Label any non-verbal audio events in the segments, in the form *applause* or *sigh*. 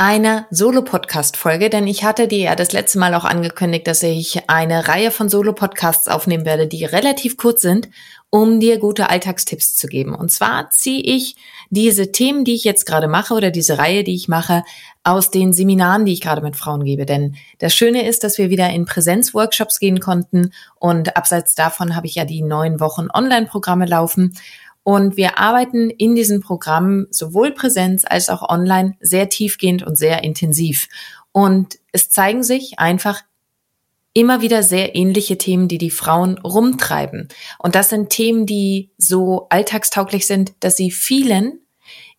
einer Solo-Podcast-Folge, denn ich hatte dir ja das letzte Mal auch angekündigt, dass ich eine Reihe von Solo-Podcasts aufnehmen werde, die relativ kurz sind, um dir gute Alltagstipps zu geben. Und zwar ziehe ich diese Themen, die ich jetzt gerade mache oder diese Reihe, die ich mache, aus den Seminaren, die ich gerade mit Frauen gebe. Denn das Schöne ist, dass wir wieder in Präsenzworkshops gehen konnten und abseits davon habe ich ja die neun Wochen Online-Programme laufen. Und wir arbeiten in diesem Programm sowohl Präsenz als auch online sehr tiefgehend und sehr intensiv. Und es zeigen sich einfach immer wieder sehr ähnliche Themen, die die Frauen rumtreiben. Und das sind Themen, die so alltagstauglich sind, dass sie vielen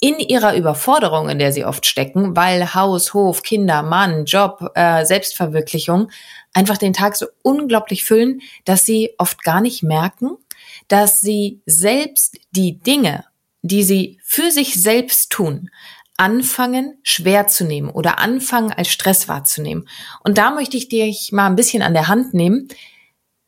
in ihrer Überforderung, in der sie oft stecken, weil Haus, Hof, Kinder, Mann, Job, äh, Selbstverwirklichung einfach den Tag so unglaublich füllen, dass sie oft gar nicht merken, dass sie selbst die Dinge, die sie für sich selbst tun, anfangen schwer zu nehmen oder anfangen als Stress wahrzunehmen. Und da möchte ich dich mal ein bisschen an der Hand nehmen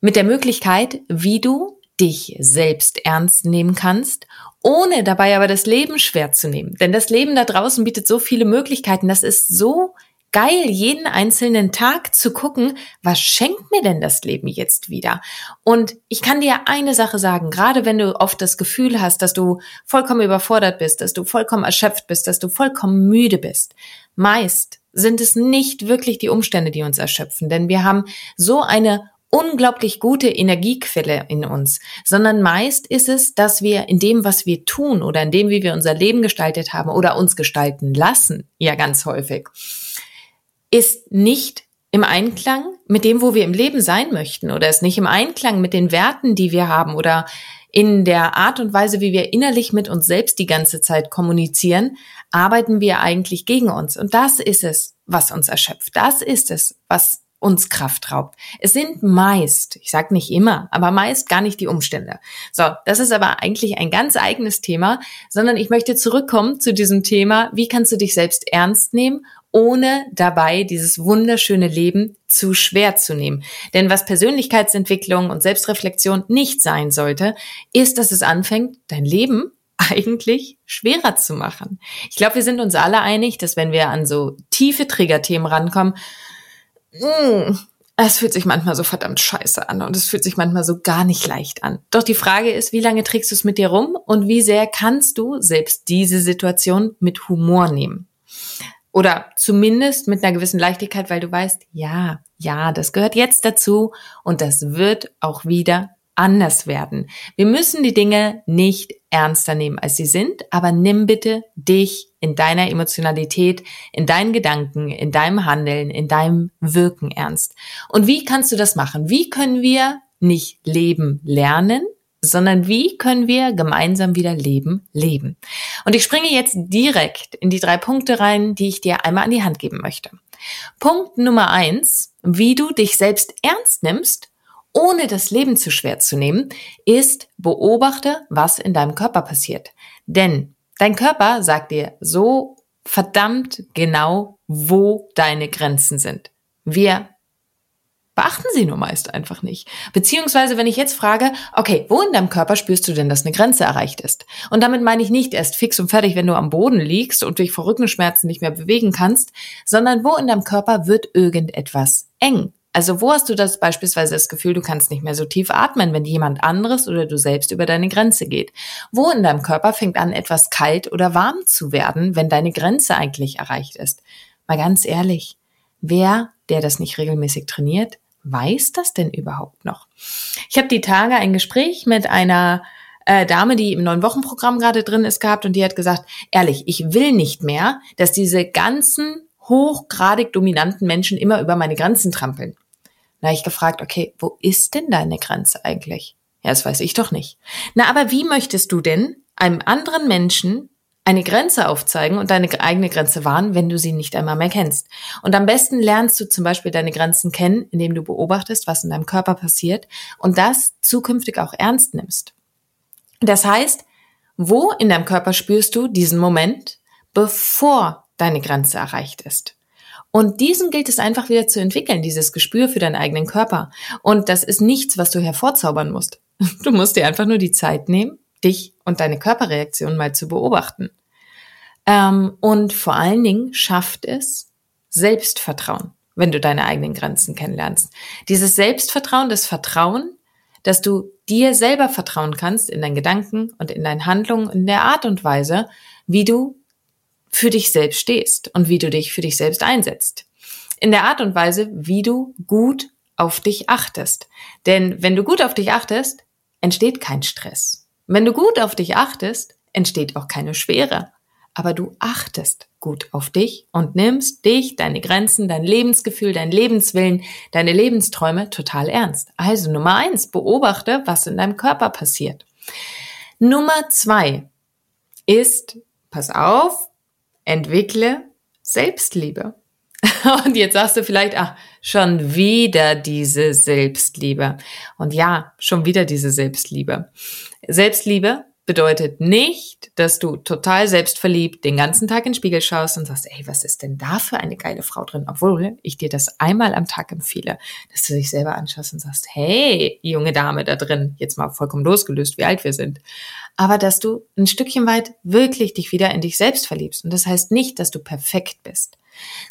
mit der Möglichkeit, wie du dich selbst ernst nehmen kannst, ohne dabei aber das Leben schwer zu nehmen. Denn das Leben da draußen bietet so viele Möglichkeiten. Das ist so geil, jeden einzelnen Tag zu gucken, was schenkt mir denn das Leben jetzt wieder? Und ich kann dir eine Sache sagen, gerade wenn du oft das Gefühl hast, dass du vollkommen überfordert bist, dass du vollkommen erschöpft bist, dass du vollkommen müde bist. Meist sind es nicht wirklich die Umstände, die uns erschöpfen, denn wir haben so eine unglaublich gute Energiequelle in uns, sondern meist ist es, dass wir in dem, was wir tun oder in dem, wie wir unser Leben gestaltet haben oder uns gestalten lassen, ja ganz häufig, ist nicht im Einklang mit dem, wo wir im Leben sein möchten oder ist nicht im Einklang mit den Werten, die wir haben oder in der Art und Weise, wie wir innerlich mit uns selbst die ganze Zeit kommunizieren, arbeiten wir eigentlich gegen uns. Und das ist es, was uns erschöpft. Das ist es, was uns Kraft raubt. Es sind meist, ich sage nicht immer, aber meist gar nicht die Umstände. So, das ist aber eigentlich ein ganz eigenes Thema, sondern ich möchte zurückkommen zu diesem Thema, wie kannst du dich selbst ernst nehmen ohne dabei dieses wunderschöne Leben zu schwer zu nehmen. Denn was Persönlichkeitsentwicklung und Selbstreflexion nicht sein sollte, ist, dass es anfängt, dein Leben *laughs* eigentlich schwerer zu machen. Ich glaube, wir sind uns alle einig, dass wenn wir an so tiefe Triggerthemen rankommen, mm, es fühlt sich manchmal so verdammt scheiße an und es fühlt sich manchmal so gar nicht leicht an. Doch die Frage ist, wie lange trägst du es mit dir rum und wie sehr kannst du selbst diese Situation mit Humor nehmen? Oder zumindest mit einer gewissen Leichtigkeit, weil du weißt, ja, ja, das gehört jetzt dazu und das wird auch wieder anders werden. Wir müssen die Dinge nicht ernster nehmen, als sie sind, aber nimm bitte dich in deiner Emotionalität, in deinen Gedanken, in deinem Handeln, in deinem Wirken ernst. Und wie kannst du das machen? Wie können wir nicht leben lernen, sondern wie können wir gemeinsam wieder Leben leben. Und ich springe jetzt direkt in die drei Punkte rein, die ich dir einmal an die Hand geben möchte. Punkt Nummer eins, wie du dich selbst ernst nimmst, ohne das Leben zu schwer zu nehmen, ist beobachte, was in deinem Körper passiert. Denn dein Körper sagt dir so verdammt genau, wo deine Grenzen sind. Wir beachten sie nur meist einfach nicht. Beziehungsweise, wenn ich jetzt frage, okay, wo in deinem Körper spürst du denn, dass eine Grenze erreicht ist? Und damit meine ich nicht erst fix und fertig, wenn du am Boden liegst und dich vor Rückenschmerzen nicht mehr bewegen kannst, sondern wo in deinem Körper wird irgendetwas eng? Also wo hast du das beispielsweise das Gefühl, du kannst nicht mehr so tief atmen, wenn jemand anderes oder du selbst über deine Grenze geht? Wo in deinem Körper fängt an, etwas kalt oder warm zu werden, wenn deine Grenze eigentlich erreicht ist? Mal ganz ehrlich, wer, der das nicht regelmäßig trainiert, weiß das denn überhaupt noch? Ich habe die Tage ein Gespräch mit einer äh, Dame, die im neun Wochen Programm gerade drin ist, gehabt und die hat gesagt, ehrlich, ich will nicht mehr, dass diese ganzen hochgradig dominanten Menschen immer über meine Grenzen trampeln. Na, ich gefragt, okay, wo ist denn deine Grenze eigentlich? Ja, das weiß ich doch nicht. Na, aber wie möchtest du denn einem anderen Menschen eine Grenze aufzeigen und deine eigene Grenze wahren, wenn du sie nicht einmal mehr kennst. Und am besten lernst du zum Beispiel deine Grenzen kennen, indem du beobachtest, was in deinem Körper passiert und das zukünftig auch ernst nimmst. Das heißt, wo in deinem Körper spürst du diesen Moment, bevor deine Grenze erreicht ist? Und diesen gilt es einfach wieder zu entwickeln, dieses Gespür für deinen eigenen Körper. Und das ist nichts, was du hervorzaubern musst. Du musst dir einfach nur die Zeit nehmen, dich und deine Körperreaktion mal zu beobachten. Ähm, und vor allen Dingen schafft es Selbstvertrauen, wenn du deine eigenen Grenzen kennenlernst. Dieses Selbstvertrauen, das Vertrauen, dass du dir selber vertrauen kannst in deinen Gedanken und in deinen Handlungen, in der Art und Weise, wie du für dich selbst stehst und wie du dich für dich selbst einsetzt. In der Art und Weise, wie du gut auf dich achtest. Denn wenn du gut auf dich achtest, entsteht kein Stress. Wenn du gut auf dich achtest, entsteht auch keine Schwere. Aber du achtest gut auf dich und nimmst dich, deine Grenzen, dein Lebensgefühl, dein Lebenswillen, deine Lebensträume total ernst. Also Nummer eins, beobachte, was in deinem Körper passiert. Nummer zwei ist, pass auf, entwickle Selbstliebe. *laughs* Und jetzt sagst du vielleicht, ach, schon wieder diese Selbstliebe. Und ja, schon wieder diese Selbstliebe. Selbstliebe bedeutet nicht, dass du total selbstverliebt den ganzen Tag in den Spiegel schaust und sagst, ey, was ist denn da für eine geile Frau drin? Obwohl ich dir das einmal am Tag empfehle, dass du dich selber anschaust und sagst, hey, junge Dame da drin, jetzt mal vollkommen losgelöst, wie alt wir sind. Aber dass du ein Stückchen weit wirklich dich wieder in dich selbst verliebst. Und das heißt nicht, dass du perfekt bist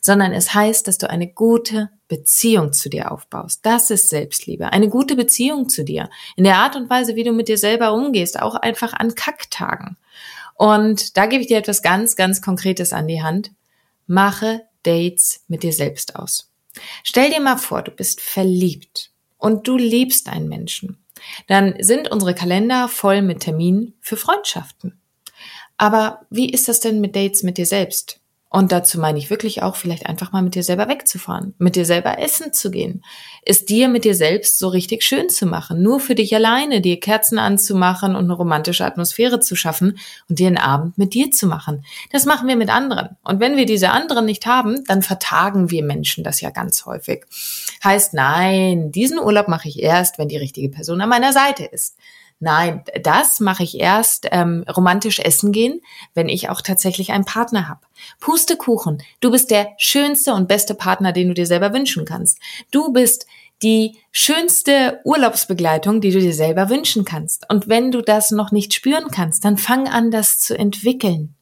sondern es heißt, dass du eine gute Beziehung zu dir aufbaust. Das ist Selbstliebe. Eine gute Beziehung zu dir. In der Art und Weise, wie du mit dir selber umgehst, auch einfach an Kacktagen. Und da gebe ich dir etwas ganz, ganz Konkretes an die Hand. Mache Dates mit dir selbst aus. Stell dir mal vor, du bist verliebt und du liebst einen Menschen. Dann sind unsere Kalender voll mit Terminen für Freundschaften. Aber wie ist das denn mit Dates mit dir selbst? Und dazu meine ich wirklich auch, vielleicht einfach mal mit dir selber wegzufahren, mit dir selber essen zu gehen, es dir mit dir selbst so richtig schön zu machen, nur für dich alleine, dir Kerzen anzumachen und eine romantische Atmosphäre zu schaffen und dir einen Abend mit dir zu machen. Das machen wir mit anderen. Und wenn wir diese anderen nicht haben, dann vertagen wir Menschen das ja ganz häufig. Heißt, nein, diesen Urlaub mache ich erst, wenn die richtige Person an meiner Seite ist. Nein, das mache ich erst ähm, romantisch essen gehen, wenn ich auch tatsächlich einen Partner habe. Pustekuchen, du bist der schönste und beste Partner, den du dir selber wünschen kannst. Du bist die schönste Urlaubsbegleitung, die du dir selber wünschen kannst. Und wenn du das noch nicht spüren kannst, dann fang an, das zu entwickeln.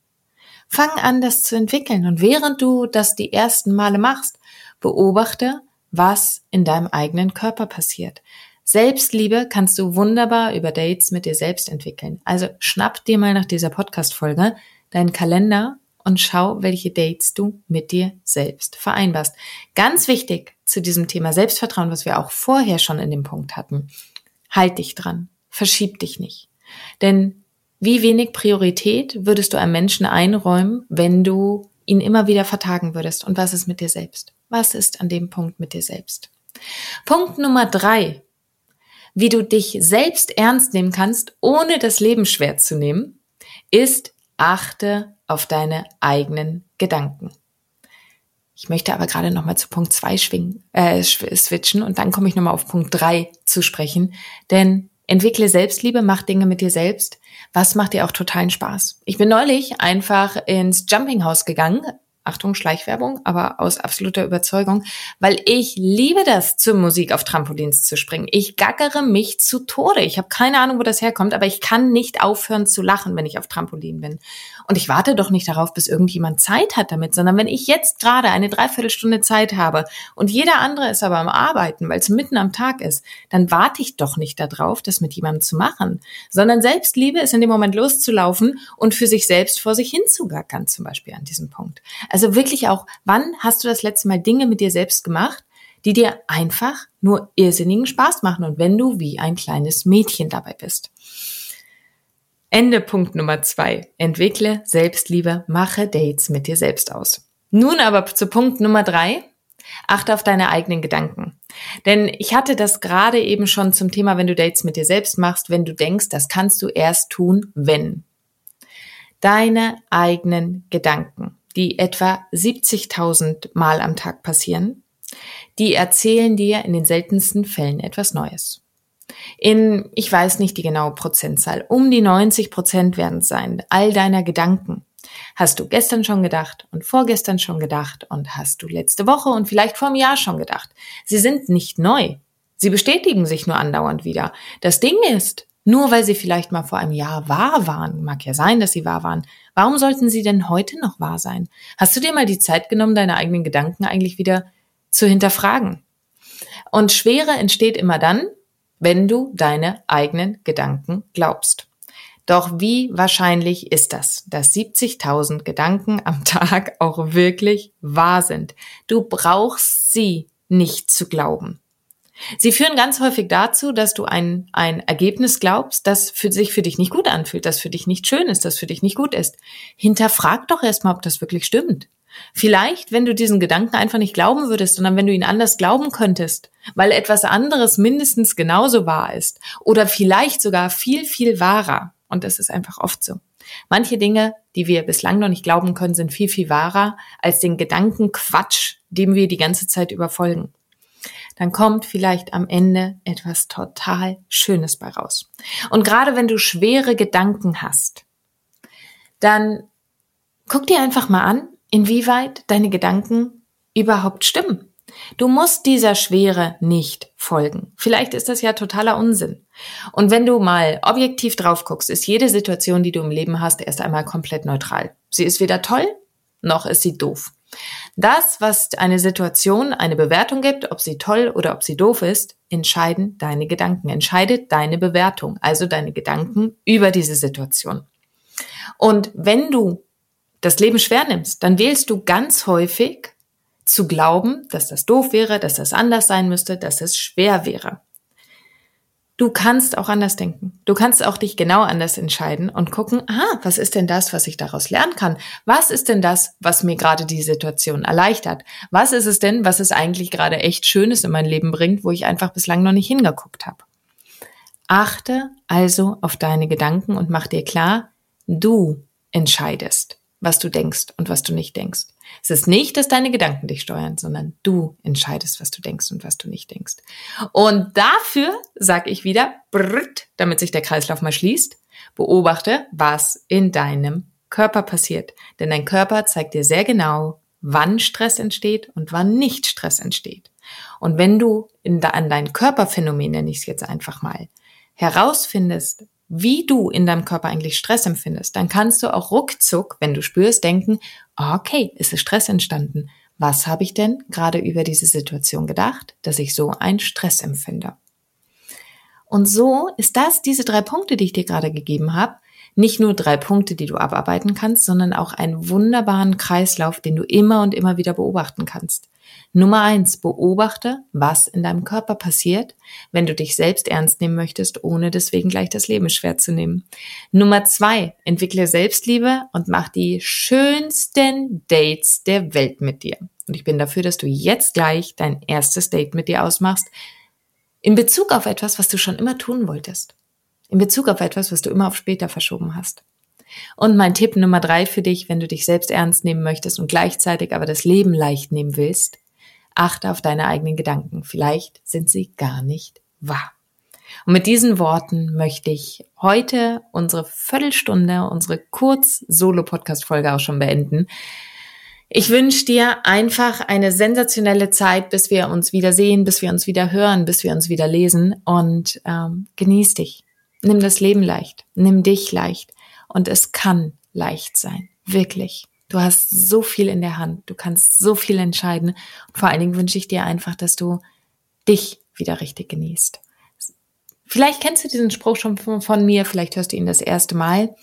Fang an, das zu entwickeln. Und während du das die ersten Male machst, beobachte, was in deinem eigenen Körper passiert. Selbstliebe kannst du wunderbar über Dates mit dir selbst entwickeln. Also schnapp dir mal nach dieser Podcast-Folge deinen Kalender und schau, welche Dates du mit dir selbst vereinbarst. Ganz wichtig zu diesem Thema Selbstvertrauen, was wir auch vorher schon in dem Punkt hatten. Halt dich dran. Verschieb dich nicht. Denn wie wenig Priorität würdest du einem Menschen einräumen, wenn du ihn immer wieder vertagen würdest? Und was ist mit dir selbst? Was ist an dem Punkt mit dir selbst? Punkt Nummer drei wie du dich selbst ernst nehmen kannst, ohne das Leben schwer zu nehmen, ist, achte auf deine eigenen Gedanken. Ich möchte aber gerade noch mal zu Punkt zwei schwingen, äh, switchen und dann komme ich noch mal auf Punkt drei zu sprechen, denn Entwickle Selbstliebe, mach Dinge mit dir selbst. Was macht dir auch totalen Spaß? Ich bin neulich einfach ins Jumping House gegangen, Achtung, Schleichwerbung, aber aus absoluter Überzeugung, weil ich liebe das, zur Musik auf Trampolins zu springen. Ich gackere mich zu Tode. Ich habe keine Ahnung, wo das herkommt, aber ich kann nicht aufhören zu lachen, wenn ich auf Trampolin bin. Und ich warte doch nicht darauf, bis irgendjemand Zeit hat damit, sondern wenn ich jetzt gerade eine Dreiviertelstunde Zeit habe und jeder andere ist aber am Arbeiten, weil es mitten am Tag ist, dann warte ich doch nicht darauf, das mit jemandem zu machen, sondern Selbstliebe ist in dem Moment loszulaufen und für sich selbst vor sich hinzugackern, zum Beispiel an diesem Punkt. Also wirklich auch, wann hast du das letzte Mal Dinge mit dir selbst gemacht, die dir einfach nur irrsinnigen Spaß machen und wenn du wie ein kleines Mädchen dabei bist. Ende Punkt Nummer zwei. Entwickle Selbstliebe, mache Dates mit dir selbst aus. Nun aber zu Punkt Nummer drei. Achte auf deine eigenen Gedanken. Denn ich hatte das gerade eben schon zum Thema, wenn du Dates mit dir selbst machst, wenn du denkst, das kannst du erst tun, wenn. Deine eigenen Gedanken die etwa 70.000 Mal am Tag passieren, die erzählen dir in den seltensten Fällen etwas Neues. In, ich weiß nicht die genaue Prozentzahl, um die 90 Prozent werden es sein, all deiner Gedanken. Hast du gestern schon gedacht und vorgestern schon gedacht und hast du letzte Woche und vielleicht vor einem Jahr schon gedacht. Sie sind nicht neu. Sie bestätigen sich nur andauernd wieder. Das Ding ist, nur weil sie vielleicht mal vor einem Jahr wahr waren, mag ja sein, dass sie wahr waren, warum sollten sie denn heute noch wahr sein? Hast du dir mal die Zeit genommen, deine eigenen Gedanken eigentlich wieder zu hinterfragen? Und Schwere entsteht immer dann, wenn du deine eigenen Gedanken glaubst. Doch wie wahrscheinlich ist das, dass 70.000 Gedanken am *laughs* Tag auch wirklich wahr sind? Du brauchst sie nicht zu glauben. Sie führen ganz häufig dazu, dass du ein, ein Ergebnis glaubst, das für sich für dich nicht gut anfühlt, das für dich nicht schön ist, das für dich nicht gut ist. Hinterfrag doch erstmal, ob das wirklich stimmt. Vielleicht, wenn du diesen Gedanken einfach nicht glauben würdest, sondern wenn du ihn anders glauben könntest, weil etwas anderes mindestens genauso wahr ist oder vielleicht sogar viel, viel wahrer. Und das ist einfach oft so. Manche Dinge, die wir bislang noch nicht glauben können, sind viel, viel wahrer als den Gedankenquatsch, dem wir die ganze Zeit überfolgen dann kommt vielleicht am Ende etwas total Schönes bei raus. Und gerade wenn du schwere Gedanken hast, dann guck dir einfach mal an, inwieweit deine Gedanken überhaupt stimmen. Du musst dieser Schwere nicht folgen. Vielleicht ist das ja totaler Unsinn. Und wenn du mal objektiv drauf guckst, ist jede Situation, die du im Leben hast, erst einmal komplett neutral. Sie ist weder toll, noch ist sie doof. Das, was eine Situation eine Bewertung gibt, ob sie toll oder ob sie doof ist, entscheiden deine Gedanken, entscheidet deine Bewertung, also deine Gedanken über diese Situation. Und wenn du das Leben schwer nimmst, dann wählst du ganz häufig zu glauben, dass das doof wäre, dass das anders sein müsste, dass es schwer wäre. Du kannst auch anders denken. Du kannst auch dich genau anders entscheiden und gucken, ah, was ist denn das, was ich daraus lernen kann? Was ist denn das, was mir gerade die Situation erleichtert? Was ist es denn, was es eigentlich gerade echt Schönes in mein Leben bringt, wo ich einfach bislang noch nicht hingeguckt habe? Achte also auf deine Gedanken und mach dir klar, du entscheidest, was du denkst und was du nicht denkst. Es ist nicht, dass deine Gedanken dich steuern, sondern du entscheidest, was du denkst und was du nicht denkst. Und dafür sage ich wieder, brrrt, damit sich der Kreislauf mal schließt, beobachte, was in deinem Körper passiert. Denn dein Körper zeigt dir sehr genau, wann Stress entsteht und wann nicht Stress entsteht. Und wenn du in, an dein Körperphänomen, nenne ich es jetzt einfach mal, herausfindest, wie du in deinem Körper eigentlich Stress empfindest, dann kannst du auch ruckzuck, wenn du spürst, denken, okay, ist es Stress entstanden? Was habe ich denn gerade über diese Situation gedacht, dass ich so einen Stress empfinde? Und so ist das, diese drei Punkte, die ich dir gerade gegeben habe, nicht nur drei Punkte, die du abarbeiten kannst, sondern auch einen wunderbaren Kreislauf, den du immer und immer wieder beobachten kannst. Nummer eins, beobachte, was in deinem Körper passiert, wenn du dich selbst ernst nehmen möchtest, ohne deswegen gleich das Leben schwer zu nehmen. Nummer zwei, entwickle Selbstliebe und mach die schönsten Dates der Welt mit dir. Und ich bin dafür, dass du jetzt gleich dein erstes Date mit dir ausmachst In Bezug auf etwas, was du schon immer tun wolltest. In Bezug auf etwas, was du immer auf später verschoben hast. Und mein Tipp Nummer drei für dich, wenn du dich selbst ernst nehmen möchtest und gleichzeitig aber das Leben leicht nehmen willst, achte auf deine eigenen Gedanken. Vielleicht sind sie gar nicht wahr. Und mit diesen Worten möchte ich heute unsere Viertelstunde, unsere Kurz-Solo-Podcast-Folge auch schon beenden. Ich wünsche dir einfach eine sensationelle Zeit, bis wir uns wieder sehen, bis wir uns wieder hören, bis wir uns wieder lesen und ähm, genieß dich. Nimm das Leben leicht, nimm dich leicht und es kann leicht sein, wirklich. Du hast so viel in der Hand, du kannst so viel entscheiden und vor allen Dingen wünsche ich dir einfach, dass du dich wieder richtig genießt. Vielleicht kennst du diesen Spruch schon von mir, vielleicht hörst du ihn das erste Mal,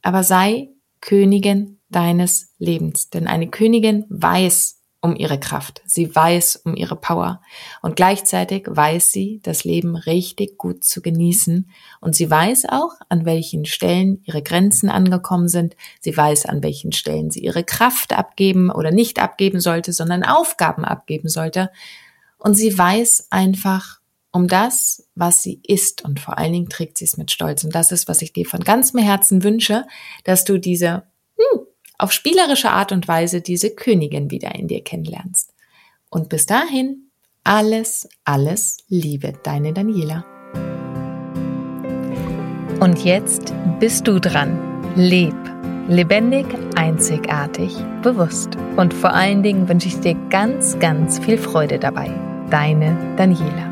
aber sei Königin deines Lebens. Denn eine Königin weiß um ihre Kraft, sie weiß um ihre Power. Und gleichzeitig weiß sie, das Leben richtig gut zu genießen. Und sie weiß auch, an welchen Stellen ihre Grenzen angekommen sind, sie weiß, an welchen Stellen sie ihre Kraft abgeben oder nicht abgeben sollte, sondern Aufgaben abgeben sollte. Und sie weiß einfach, um das, was sie ist. Und vor allen Dingen trägt sie es mit Stolz. Und das ist, was ich dir von ganzem Herzen wünsche, dass du diese hm, auf spielerische Art und Weise diese Königin wieder in dir kennenlernst. Und bis dahin, alles, alles Liebe, deine Daniela. Und jetzt bist du dran. Leb, lebendig, einzigartig, bewusst. Und vor allen Dingen wünsche ich dir ganz, ganz viel Freude dabei. Deine Daniela.